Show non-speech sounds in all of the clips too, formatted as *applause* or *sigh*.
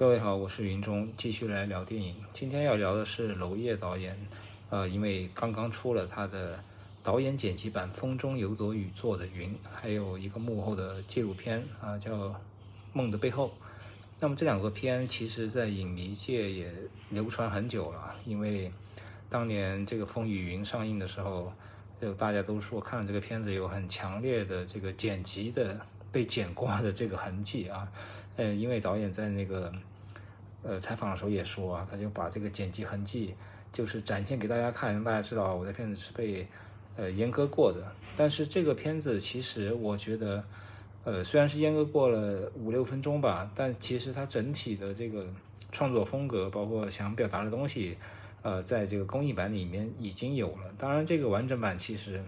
各位好，我是云中，继续来聊电影。今天要聊的是娄烨导演，呃，因为刚刚出了他的导演剪辑版《风中有朵雨做的云》，还有一个幕后的纪录片啊，叫《梦的背后》。那么这两个片其实在影迷界也流传很久了，因为当年这个《风雨云》上映的时候，就大家都说看了这个片子有很强烈的这个剪辑的被剪 *laughs* 过的这个痕迹啊，呃，因为导演在那个。呃，采访的时候也说啊，他就把这个剪辑痕迹，就是展现给大家看，让大家知道我的片子是被呃阉割过的。但是这个片子其实我觉得，呃，虽然是阉割过了五六分钟吧，但其实它整体的这个创作风格，包括想表达的东西，呃，在这个公益版里面已经有了。当然，这个完整版其实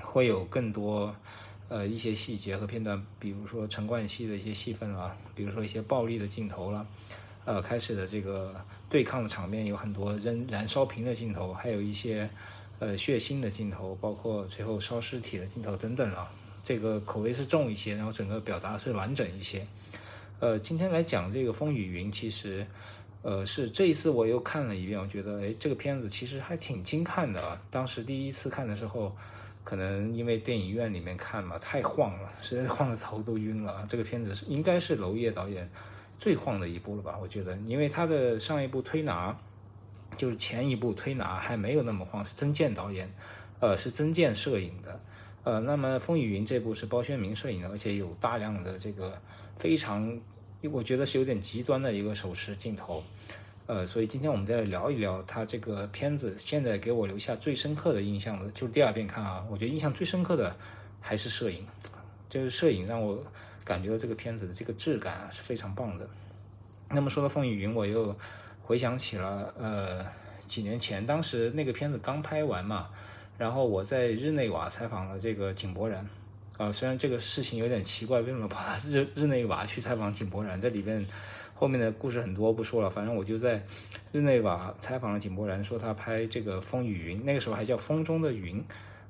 会有更多呃一些细节和片段，比如说陈冠希的一些戏份啊，比如说一些暴力的镜头了。呃，开始的这个对抗的场面有很多扔燃烧瓶的镜头，还有一些呃血腥的镜头，包括最后烧尸体的镜头等等啊。这个口味是重一些，然后整个表达是完整一些。呃，今天来讲这个《风雨云》，其实呃是这一次我又看了一遍，我觉得哎这个片子其实还挺精看的啊。当时第一次看的时候，可能因为电影院里面看嘛太晃了，实在晃的头都晕了。这个片子是应该是娄烨导演。最晃的一部了吧？我觉得，因为他的上一部推拿，就是前一部推拿还没有那么晃，是曾健导演，呃，是曾健摄影的，呃，那么《风雨云》这部是包宣明摄影的，而且有大量的这个非常，我觉得是有点极端的一个手持镜头，呃，所以今天我们再聊一聊他这个片子，现在给我留下最深刻的印象的，就是第二遍看啊，我觉得印象最深刻的还是摄影，就是摄影让我。感觉到这个片子的这个质感啊是非常棒的。那么说到《风雨云》，我又回想起了呃几年前，当时那个片子刚拍完嘛，然后我在日内瓦采访了这个井柏然。啊，虽然这个事情有点奇怪，为什么跑到日日内瓦去采访井柏然？这里边后面的故事很多，不说了。反正我就在日内瓦采访了井柏然，说他拍这个《风雨云》，那个时候还叫《风中的云》。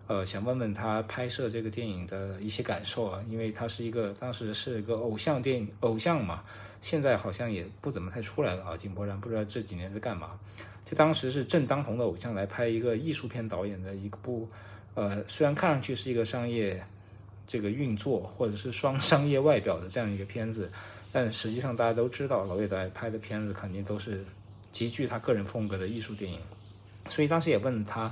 呃，想问问他拍摄这个电影的一些感受啊，因为他是一个当时是一个偶像电影偶像嘛，现在好像也不怎么太出来了啊。井柏然不知道这几年在干嘛，就当时是正当红的偶像来拍一个艺术片导演的一部，呃，虽然看上去是一个商业这个运作或者是双 *laughs* 商业外表的这样一个片子，但实际上大家都知道，娄烨导演拍的片子肯定都是极具他个人风格的艺术电影，所以当时也问他。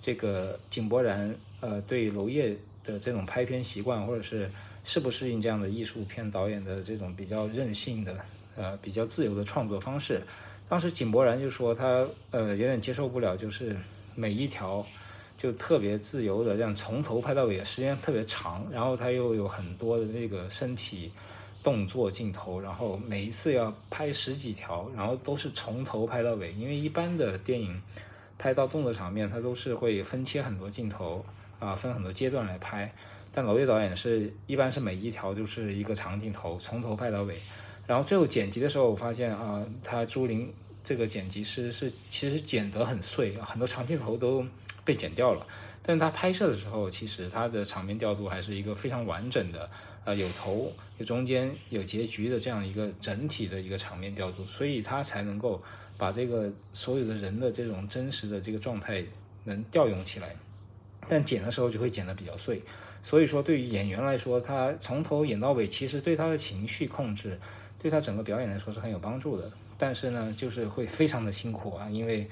这个井柏然，呃，对娄烨的这种拍片习惯，或者是适不适应这样的艺术片导演的这种比较任性的，呃，比较自由的创作方式，当时井柏然就说他，呃，有点接受不了，就是每一条就特别自由的这样从头拍到尾，时间特别长，然后他又有很多的那个身体动作镜头，然后每一次要拍十几条，然后都是从头拍到尾，因为一般的电影。拍到动作场面，他都是会分切很多镜头啊，分很多阶段来拍。但娄烨导演是一般是每一条就是一个长镜头，从头拍到尾。然后最后剪辑的时候，我发现啊，他朱琳这个剪辑师是其实剪得很碎，很多长镜头都被剪掉了。但是他拍摄的时候，其实他的场面调度还是一个非常完整的，呃，有头有中间有结局的这样一个整体的一个场面调度，所以他才能够。把这个所有的人的这种真实的这个状态能调用起来，但剪的时候就会剪得比较碎。所以说，对于演员来说，他从头演到尾，其实对他的情绪控制，对他整个表演来说是很有帮助的。但是呢，就是会非常的辛苦啊，因为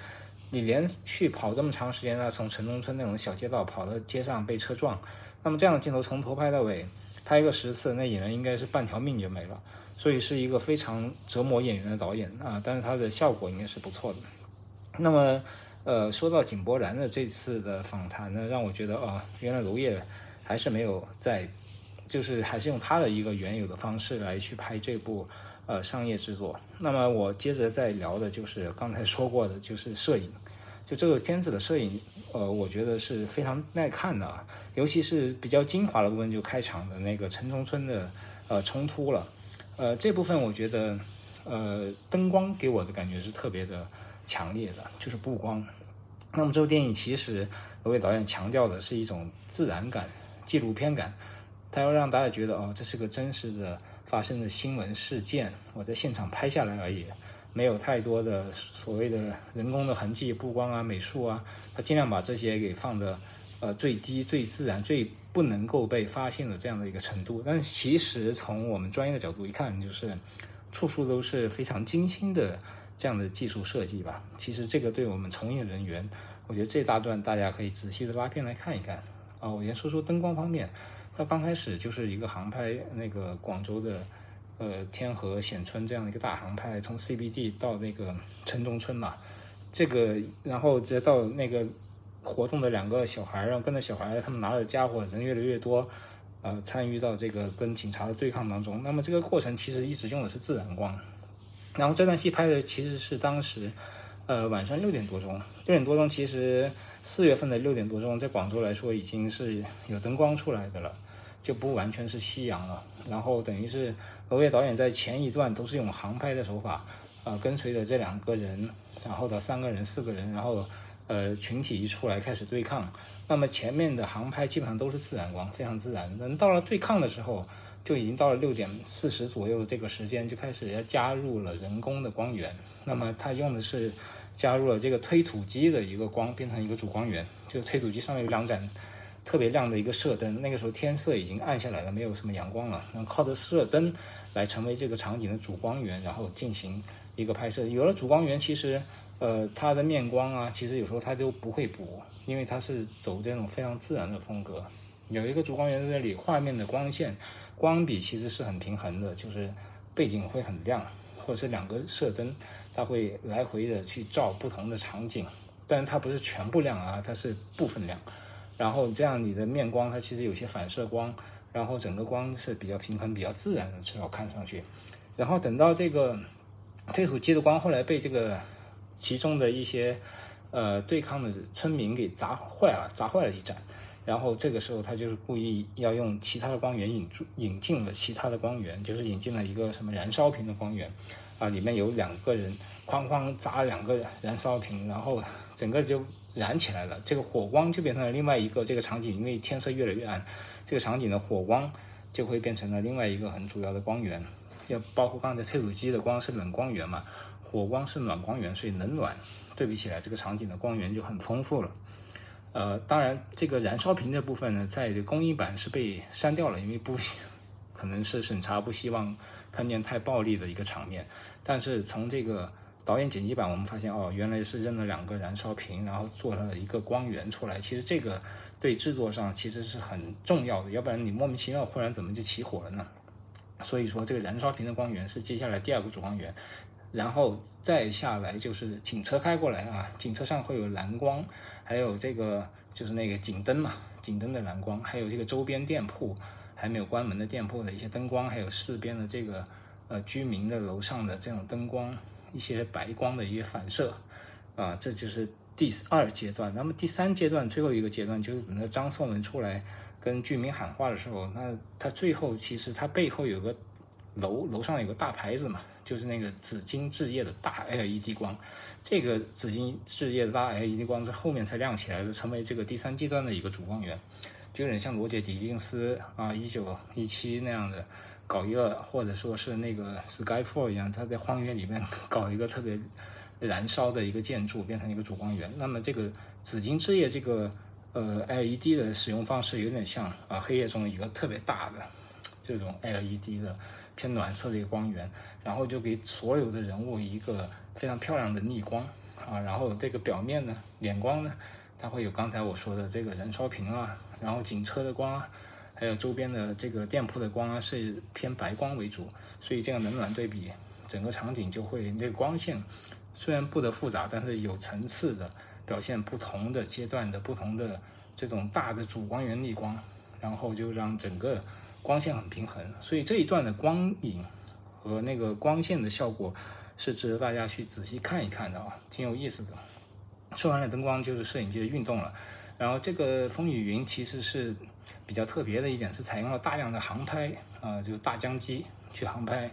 你连续跑这么长时间呢，从城中村那种小街道跑到街上被车撞，那么这样的镜头从头拍到尾，拍个十次，那演员应该是半条命就没了。所以是一个非常折磨演员的导演啊，但是他的效果应该是不错的。那么，呃，说到井柏然的这次的访谈呢，让我觉得啊，原来娄烨还是没有在，就是还是用他的一个原有的方式来去拍这部呃商业制作。那么我接着再聊的就是刚才说过的，就是摄影，就这个片子的摄影，呃，我觉得是非常耐看的，尤其是比较精华的部分，就开场的那个城中村的呃冲突了。呃，这部分我觉得，呃，灯光给我的感觉是特别的强烈的，就是布光。那么这部电影其实，罗伟导演强调的是一种自然感、纪录片感。它要让大家觉得哦，这是个真实的发生的新闻事件，我在现场拍下来而已，没有太多的所谓的人工的痕迹、布光啊、美术啊，它尽量把这些给放的呃最低、最自然、最不能够被发现的这样的一个程度。但其实从我们专业的角度一看，就是处处都是非常精心的这样的技术设计吧。其实这个对我们从业人员，我觉得这大段大家可以仔细的拉片来看一看啊。我先说说灯光方面。他刚开始就是一个航拍，那个广州的，呃天河显村这样一个大航拍，从 CBD 到那个城中村嘛，这个然后再到那个活动的两个小孩，然后跟着小孩，他们拿着家伙，人越来越多，呃，参与到这个跟警察的对抗当中。那么这个过程其实一直用的是自然光，然后这段戏拍的其实是当时，呃晚上六点多钟，六点多钟其实四月份的六点多钟，在广州来说已经是有灯光出来的了。就不完全是夕阳了，然后等于是娄烨导演在前一段都是用航拍的手法，呃，跟随着这两个人，然后到三个人、四个人，然后呃群体一出来开始对抗。那么前面的航拍基本上都是自然光，非常自然。等到了对抗的时候，就已经到了六点四十左右这个时间，就开始要加入了人工的光源。那么他用的是加入了这个推土机的一个光，变成一个主光源，就推土机上面有两盏。特别亮的一个射灯，那个时候天色已经暗下来了，没有什么阳光了。然后靠着射灯来成为这个场景的主光源，然后进行一个拍摄。有了主光源，其实呃它的面光啊，其实有时候它都不会补，因为它是走这种非常自然的风格。有一个主光源在这里，画面的光线光比其实是很平衡的，就是背景会很亮，或者是两个射灯它会来回的去照不同的场景，但它不是全部亮啊，它是部分亮。然后这样你的面光它其实有些反射光，然后整个光是比较平衡、比较自然的，至少看上去。然后等到这个推土机的光后来被这个其中的一些呃对抗的村民给砸坏了，砸坏了一盏。然后这个时候他就是故意要用其他的光源引住引进了其他的光源，就是引进了一个什么燃烧瓶的光源啊，里面有两个人哐哐砸两个燃烧瓶，然后整个就。燃起来了，这个火光就变成了另外一个这个场景，因为天色越来越暗，这个场景的火光就会变成了另外一个很主要的光源。要包括刚才推土机的光是冷光源嘛，火光是暖光源，所以冷暖对比起来，这个场景的光源就很丰富了。呃，当然这个燃烧瓶这部分呢，在工艺版是被删掉了，因为不可能是审查不希望看见太暴力的一个场面，但是从这个。导演剪辑版，我们发现哦，原来是扔了两个燃烧瓶，然后做了一个光源出来。其实这个对制作上其实是很重要的，要不然你莫名其妙忽然怎么就起火了呢？所以说这个燃烧瓶的光源是接下来第二个主光源，然后再下来就是警车开过来啊，警车上会有蓝光，还有这个就是那个警灯嘛，警灯的蓝光，还有这个周边店铺还没有关门的店铺的一些灯光，还有四边的这个呃居民的楼上的这种灯光。一些白光的一些反射，啊，这就是第二阶段。那么第三阶段最后一个阶段，就是等到张颂文出来跟居民喊话的时候，那他最后其实他背后有个楼，楼上有个大牌子嘛，就是那个紫金置业的大 LED 光。这个紫金置业的大 LED 光是后面才亮起来的，成为这个第三阶段的一个主光源，就有点像罗杰·狄金斯啊，一九一七那样的。搞一个，或者说是那个 Skyfall 一样，它在荒原里面 *laughs* 搞一个特别燃烧的一个建筑，变成一个主光源。那么这个紫金之夜这个呃 LED 的使用方式有点像啊黑夜中一个特别大的这种 LED 的偏暖色的一个光源，然后就给所有的人物一个非常漂亮的逆光啊，然后这个表面呢脸光呢，它会有刚才我说的这个燃烧瓶啊，然后警车的光啊。还有周边的这个店铺的光啊，是偏白光为主，所以这样冷暖对比，整个场景就会那个光线虽然不得复杂，但是有层次的表现不同的阶段的不同的这种大的主光源逆光，然后就让整个光线很平衡。所以这一段的光影和那个光线的效果是值得大家去仔细看一看的啊，挺有意思的。说完了灯光，就是摄影机的运动了。然后这个风雨云其实是比较特别的一点，是采用了大量的航拍啊，就是大疆机去航拍。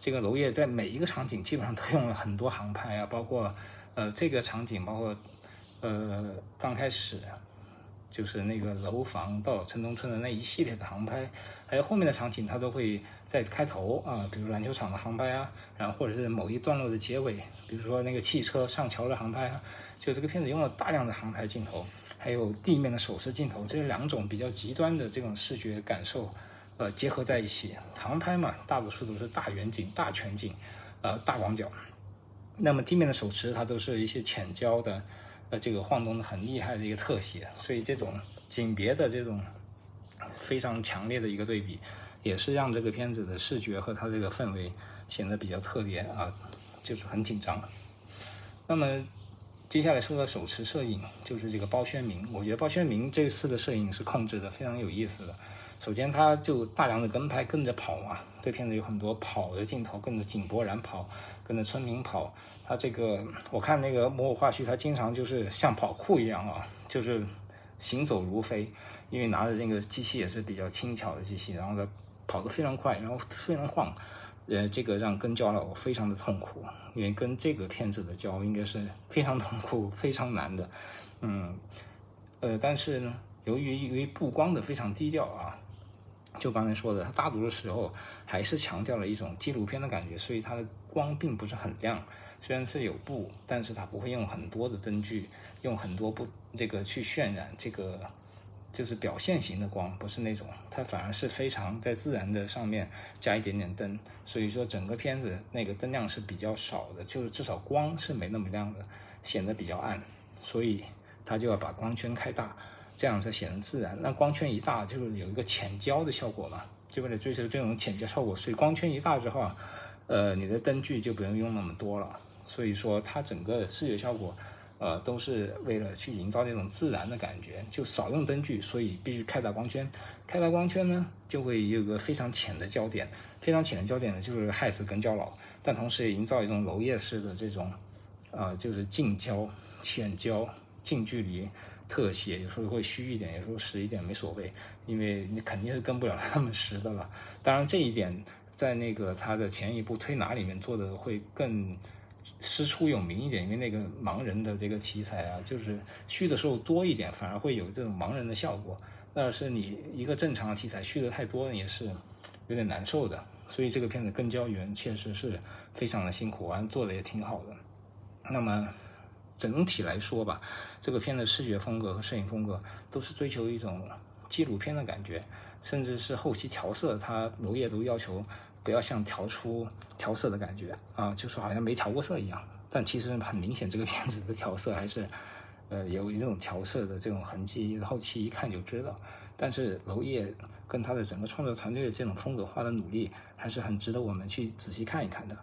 这个娄烨在每一个场景基本上都用了很多航拍啊，包括呃这个场景，包括呃刚开始就是那个楼房到城中村的那一系列的航拍，还有后面的场景，它都会在开头啊，比如篮球场的航拍啊，然后或者是某一段落的结尾，比如说那个汽车上桥的航拍啊，就这个片子用了大量的航拍镜头，还有地面的手持镜头，这是两种比较极端的这种视觉感受，呃，结合在一起。航拍嘛，大多数都是大远景、大全景，呃，大广角。那么地面的手持，它都是一些浅焦的，呃，这个晃动的很厉害的一个特写，所以这种景别的这种非常强烈的一个对比，也是让这个片子的视觉和它这个氛围显得比较特别啊，就是很紧张。那么接下来说到手持摄影，就是这个包宣明，我觉得包宣明这次的摄影是控制的非常有意思的。首先，他就大量的跟拍，跟着跑嘛。这片子有很多跑的镜头，跟着井柏然跑，跟着村民跑。他这个，我看那个模偶花絮，他经常就是像跑酷一样啊，就是行走如飞。因为拿着那个机器也是比较轻巧的机器，然后他跑得非常快，然后非常晃。呃，这个让跟焦了我非常的痛苦，因为跟这个片子的焦应该是非常痛苦、非常难的。嗯，呃，但是呢，由于因为布光的非常低调啊。就刚才说的，它大多的时候还是强调了一种纪录片的感觉，所以它的光并不是很亮。虽然是有布，但是它不会用很多的灯具，用很多不这个去渲染这个就是表现型的光，不是那种，它反而是非常在自然的上面加一点点灯。所以说整个片子那个灯亮是比较少的，就是至少光是没那么亮的，显得比较暗。所以它就要把光圈开大。这样才显得自然。那光圈一大，就是有一个浅焦的效果嘛，就为了追求这种浅焦效果，所以光圈一大之后啊，呃，你的灯具就不用用那么多了。所以说，它整个视觉效果，呃，都是为了去营造那种自然的感觉，就少用灯具，所以必须开大光圈。开大光圈呢，就会有个非常浅的焦点，非常浅的焦点呢，就是害死跟焦佬，但同时也营造一种楼叶式的这种，啊，就是近焦、浅焦、近距离。特写有时候会虚一点，有时候实一点没所谓，因为你肯定是跟不了他们实的了。当然这一点在那个他的前一部推拿里面做的会更师出有名一点，因为那个盲人的这个题材啊，就是虚的时候多一点，反而会有这种盲人的效果。但是你一个正常的题材虚的太多也是有点难受的。所以这个片子跟焦员确实是非常的辛苦，完做的也挺好的。那么。整体来说吧，这个片的视觉风格和摄影风格都是追求一种纪录片的感觉，甚至是后期调色，它娄烨都要求不要像调出调色的感觉啊，就是好像没调过色一样。但其实很明显，这个片子的调色还是呃有这种调色的这种痕迹，后期一看就知道。但是娄烨跟他的整个创作团队的这种风格化的努力，还是很值得我们去仔细看一看的。